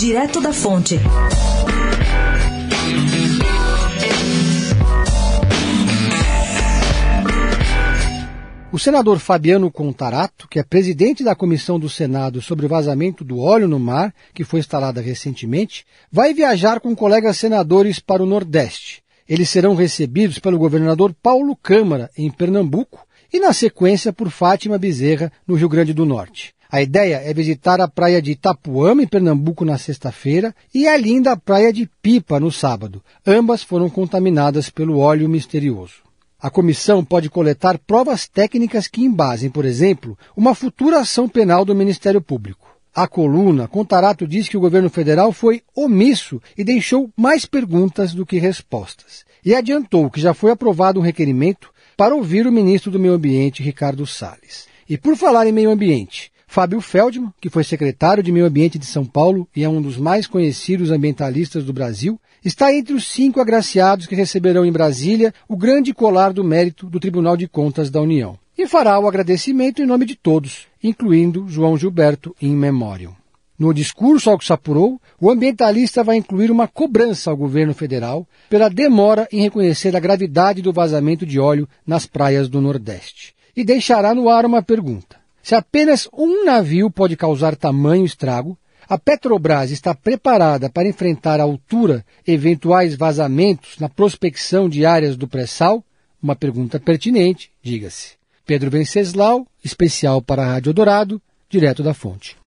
Direto da Fonte. O senador Fabiano Contarato, que é presidente da comissão do Senado sobre o vazamento do óleo no mar, que foi instalada recentemente, vai viajar com colegas senadores para o Nordeste. Eles serão recebidos pelo governador Paulo Câmara, em Pernambuco, e na sequência por Fátima Bezerra, no Rio Grande do Norte. A ideia é visitar a praia de Itapuama, em Pernambuco, na sexta-feira, e a linda praia de Pipa, no sábado. Ambas foram contaminadas pelo óleo misterioso. A comissão pode coletar provas técnicas que embasem, por exemplo, uma futura ação penal do Ministério Público. A coluna Contarato diz que o governo federal foi omisso e deixou mais perguntas do que respostas. E adiantou que já foi aprovado um requerimento para ouvir o ministro do Meio Ambiente, Ricardo Salles. E por falar em meio ambiente, Fábio Feldman, que foi secretário de Meio Ambiente de São Paulo e é um dos mais conhecidos ambientalistas do Brasil, está entre os cinco agraciados que receberão em Brasília o grande colar do mérito do Tribunal de Contas da União. E fará o agradecimento em nome de todos, incluindo João Gilberto in memoriam. No discurso ao que se apurou, o ambientalista vai incluir uma cobrança ao governo federal pela demora em reconhecer a gravidade do vazamento de óleo nas praias do Nordeste. E deixará no ar uma pergunta. Se apenas um navio pode causar tamanho estrago, a Petrobras está preparada para enfrentar à altura eventuais vazamentos na prospecção de áreas do pré-sal? Uma pergunta pertinente, diga-se. Pedro Venceslau, especial para a Rádio Dourado, direto da fonte.